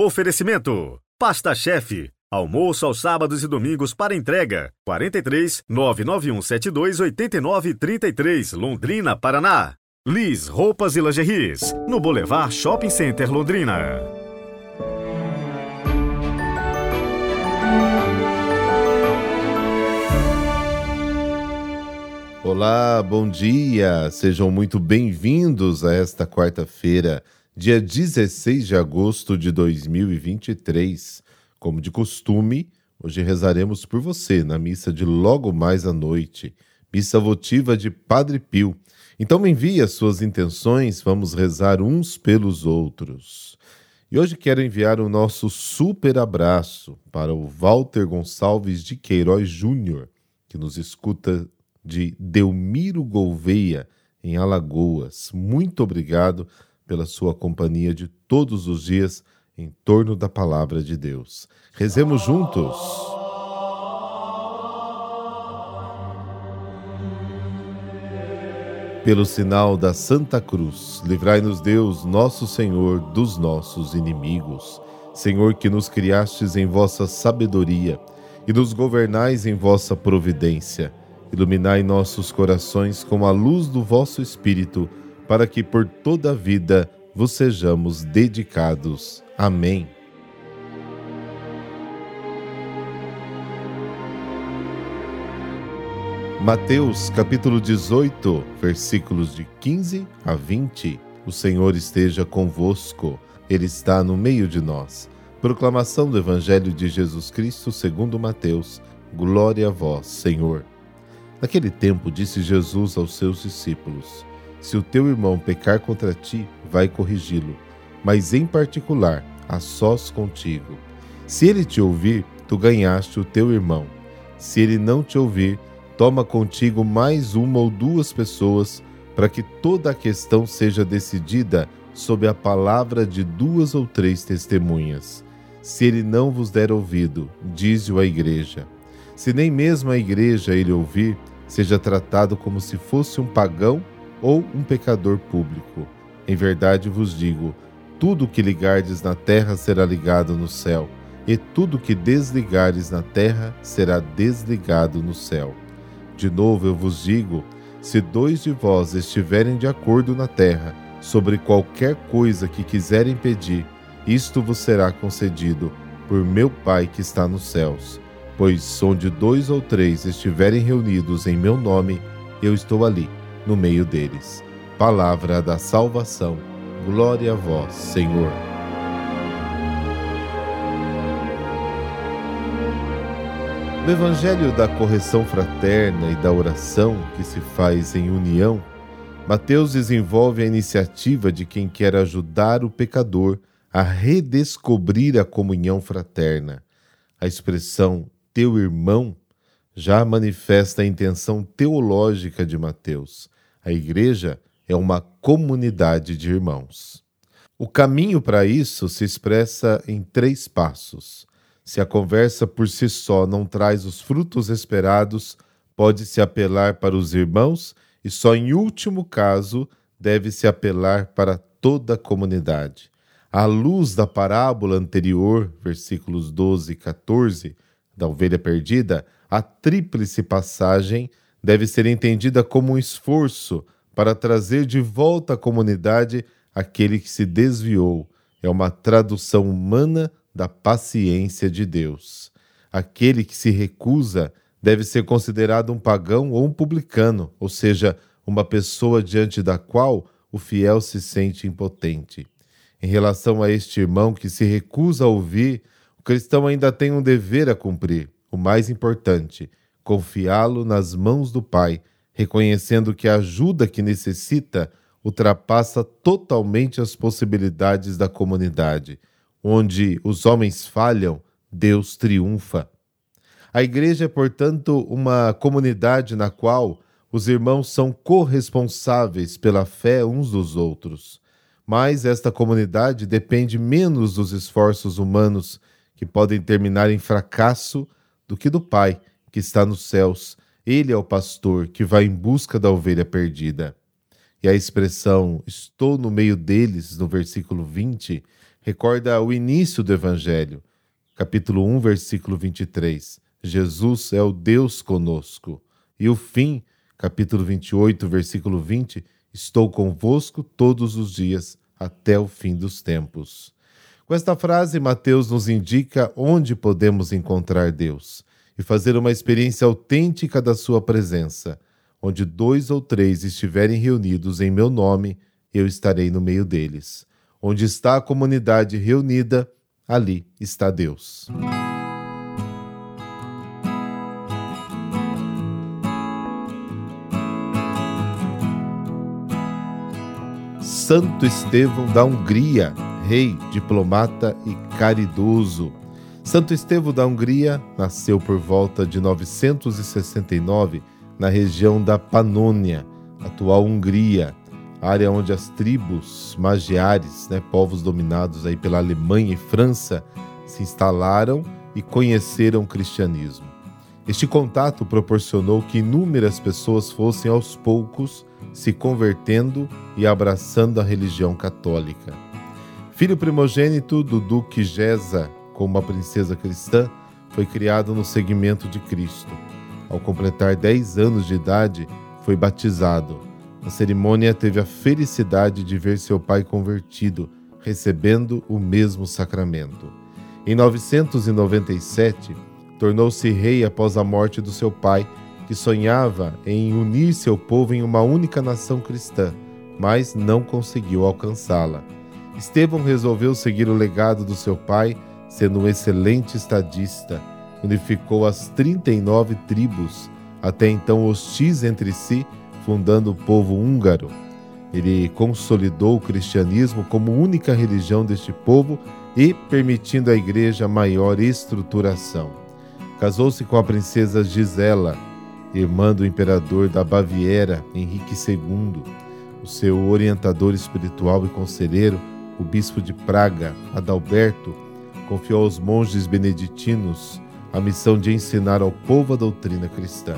Oferecimento: Pasta Chefe. Almoço aos sábados e domingos para entrega. 43 99172 8933, Londrina, Paraná. Liz Roupas e Lingeries, no Boulevard Shopping Center, Londrina. Olá, bom dia! Sejam muito bem-vindos a esta quarta-feira, dia 16 de agosto de 2023. Como de costume, hoje rezaremos por você na missa de logo mais à noite, missa votiva de Padre Pio. Então me envie as suas intenções, vamos rezar uns pelos outros. E hoje quero enviar o nosso super abraço para o Walter Gonçalves de Queiroz Júnior, que nos escuta de Delmiro Gouveia, em Alagoas. Muito obrigado pela sua companhia de todos os dias em torno da palavra de Deus. Rezemos juntos. Pelo sinal da Santa Cruz, livrai-nos Deus, nosso Senhor, dos nossos inimigos. Senhor, que nos criastes em vossa sabedoria e nos governais em vossa providência Iluminai nossos corações com a luz do vosso Espírito, para que por toda a vida vos sejamos dedicados. Amém. Mateus capítulo 18, versículos de 15 a 20. O Senhor esteja convosco, Ele está no meio de nós. Proclamação do Evangelho de Jesus Cristo segundo Mateus. Glória a vós, Senhor. Naquele tempo, disse Jesus aos seus discípulos: Se o teu irmão pecar contra ti, vai corrigi-lo, mas em particular, a sós contigo. Se ele te ouvir, tu ganhaste o teu irmão. Se ele não te ouvir, toma contigo mais uma ou duas pessoas, para que toda a questão seja decidida sob a palavra de duas ou três testemunhas. Se ele não vos der ouvido, dize-o à igreja. Se nem mesmo a igreja ele ouvir, seja tratado como se fosse um pagão ou um pecador público. Em verdade vos digo: tudo o que ligardes na terra será ligado no céu, e tudo o que desligares na terra será desligado no céu. De novo eu vos digo: se dois de vós estiverem de acordo na terra sobre qualquer coisa que quiserem pedir, isto vos será concedido por meu Pai que está nos céus. Pois onde dois ou três estiverem reunidos em meu nome, eu estou ali, no meio deles. Palavra da salvação. Glória a vós, Senhor. No Evangelho da correção fraterna e da oração que se faz em união, Mateus desenvolve a iniciativa de quem quer ajudar o pecador a redescobrir a comunhão fraterna. A expressão teu irmão já manifesta a intenção teológica de Mateus. A igreja é uma comunidade de irmãos. O caminho para isso se expressa em três passos. Se a conversa por si só não traz os frutos esperados, pode-se apelar para os irmãos e só em último caso deve-se apelar para toda a comunidade. À luz da parábola anterior, versículos 12 e 14, da ovelha perdida, a tríplice passagem deve ser entendida como um esforço para trazer de volta à comunidade aquele que se desviou. É uma tradução humana da paciência de Deus. Aquele que se recusa deve ser considerado um pagão ou um publicano, ou seja, uma pessoa diante da qual o fiel se sente impotente. Em relação a este irmão que se recusa a ouvir cristão ainda tem um dever a cumprir, o mais importante, confiá-lo nas mãos do Pai, reconhecendo que a ajuda que necessita ultrapassa totalmente as possibilidades da comunidade. Onde os homens falham, Deus triunfa. A igreja é, portanto, uma comunidade na qual os irmãos são corresponsáveis pela fé uns dos outros. Mas esta comunidade depende menos dos esforços humanos que podem terminar em fracasso do que do Pai que está nos céus. Ele é o pastor que vai em busca da ovelha perdida. E a expressão estou no meio deles, no versículo 20, recorda o início do Evangelho, capítulo 1, versículo 23. Jesus é o Deus conosco. E o fim, capítulo 28, versículo 20. Estou convosco todos os dias até o fim dos tempos. Com esta frase, Mateus nos indica onde podemos encontrar Deus e fazer uma experiência autêntica da Sua presença. Onde dois ou três estiverem reunidos em meu nome, eu estarei no meio deles. Onde está a comunidade reunida, ali está Deus. Santo Estevão da Hungria, rei, diplomata e caridoso. Santo Estevão da Hungria nasceu por volta de 969 na região da Panônia, atual Hungria, área onde as tribos magiares, né, povos dominados aí pela Alemanha e França, se instalaram e conheceram o cristianismo. Este contato proporcionou que inúmeras pessoas fossem aos poucos se convertendo e abraçando a religião católica. Filho primogênito do duque Gesa, como uma princesa cristã, foi criado no seguimento de Cristo. Ao completar 10 anos de idade, foi batizado. Na cerimônia, teve a felicidade de ver seu pai convertido, recebendo o mesmo sacramento. Em 997, tornou-se rei após a morte do seu pai que sonhava em unir seu povo em uma única nação cristã, mas não conseguiu alcançá-la. Estevão resolveu seguir o legado do seu pai, sendo um excelente estadista. Unificou as 39 tribos, até então hostis entre si, fundando o povo húngaro. Ele consolidou o cristianismo como única religião deste povo e permitindo à igreja maior estruturação. Casou-se com a princesa Gisela, irmã do imperador da Baviera, Henrique II, o seu orientador espiritual e conselheiro, o bispo de Praga, Adalberto, confiou aos monges beneditinos a missão de ensinar ao povo a doutrina cristã.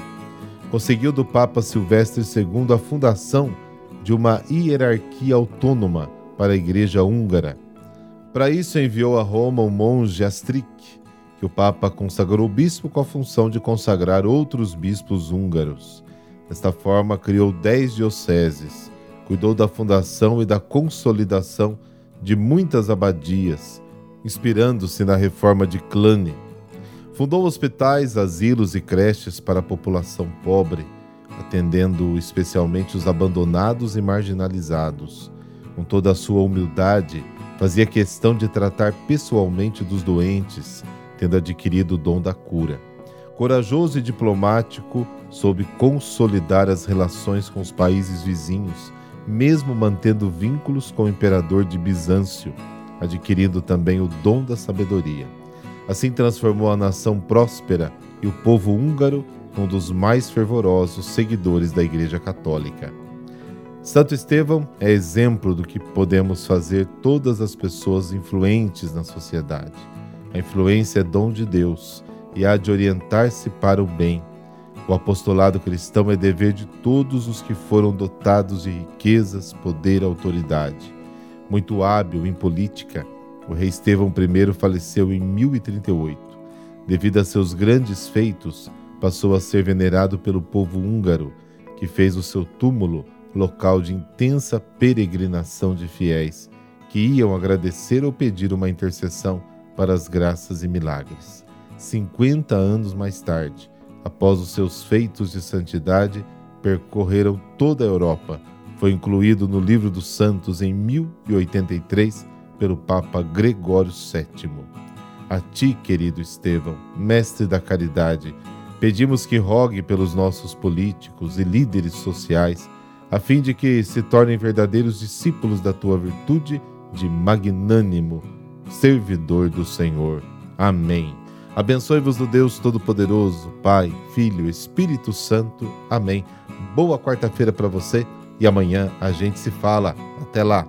Conseguiu do Papa Silvestre II a fundação de uma hierarquia autônoma para a Igreja húngara. Para isso, enviou a Roma o monge Astric, que o Papa consagrou bispo com a função de consagrar outros bispos húngaros. Desta forma, criou dez dioceses, cuidou da fundação e da consolidação de muitas abadias, inspirando-se na reforma de Cluny. Fundou hospitais, asilos e creches para a população pobre, atendendo especialmente os abandonados e marginalizados. Com toda a sua humildade, fazia questão de tratar pessoalmente dos doentes, tendo adquirido o dom da cura. Corajoso e diplomático, soube consolidar as relações com os países vizinhos, mesmo mantendo vínculos com o imperador de Bizâncio, adquirindo também o dom da sabedoria. Assim transformou a nação próspera e o povo húngaro um dos mais fervorosos seguidores da Igreja Católica. Santo Estevão é exemplo do que podemos fazer todas as pessoas influentes na sociedade a influência é dom de Deus e há de orientar-se para o bem. O apostolado cristão é dever de todos os que foram dotados de riquezas, poder e autoridade. Muito hábil em política, o rei Estevão I faleceu em 1038. Devido a seus grandes feitos, passou a ser venerado pelo povo húngaro, que fez o seu túmulo local de intensa peregrinação de fiéis, que iam agradecer ou pedir uma intercessão para as graças e milagres. 50 anos mais tarde, após os seus feitos de santidade, percorreram toda a Europa. Foi incluído no Livro dos Santos em 1083 pelo Papa Gregório VII. A ti, querido Estevão, mestre da caridade, pedimos que rogue pelos nossos políticos e líderes sociais, a fim de que se tornem verdadeiros discípulos da tua virtude de magnânimo servidor do Senhor. Amém. Abençoe-vos do Deus Todo-Poderoso, Pai, Filho, Espírito Santo. Amém. Boa quarta-feira para você e amanhã a gente se fala. Até lá.